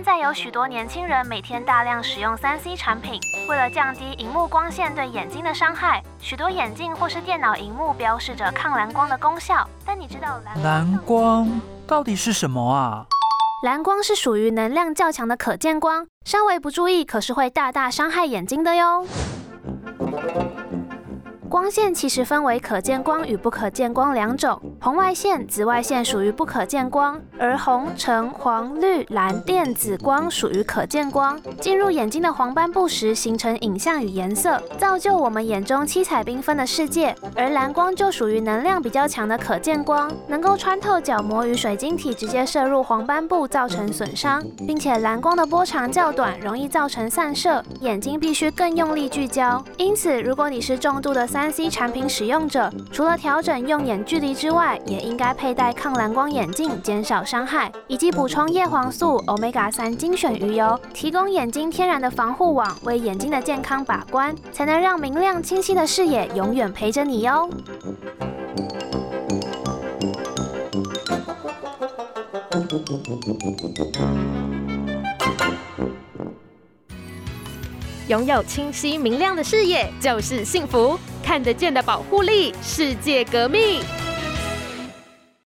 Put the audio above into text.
现在有许多年轻人每天大量使用三 C 产品，为了降低荧幕光线对眼睛的伤害，许多眼镜或是电脑荧幕标示着抗蓝光的功效。但你知道蓝光到底是什么啊？蓝光是属于能量较强的可见光，稍微不注意可是会大大伤害眼睛的哟。光线其实分为可见光与不可见光两种。红外线、紫外线属于不可见光，而红、橙、黄、绿、蓝、靛、紫光属于可见光。进入眼睛的黄斑部时，形成影像与颜色，造就我们眼中七彩缤纷的世界。而蓝光就属于能量比较强的可见光，能够穿透角膜与水晶体，直接射入黄斑部，造成损伤，并且蓝光的波长较短，容易造成散射，眼睛必须更用力聚焦。因此，如果你是重度的三。三 C 产品使用者除了调整用眼距离之外，也应该佩戴抗蓝光眼镜，减少伤害，以及补充叶黄素、Omega 三精选鱼油，提供眼睛天然的防护网，为眼睛的健康把关，才能让明亮清晰的视野永远陪着你哟。拥有清晰明亮的视野就是幸福，看得见的保护力，世界革命。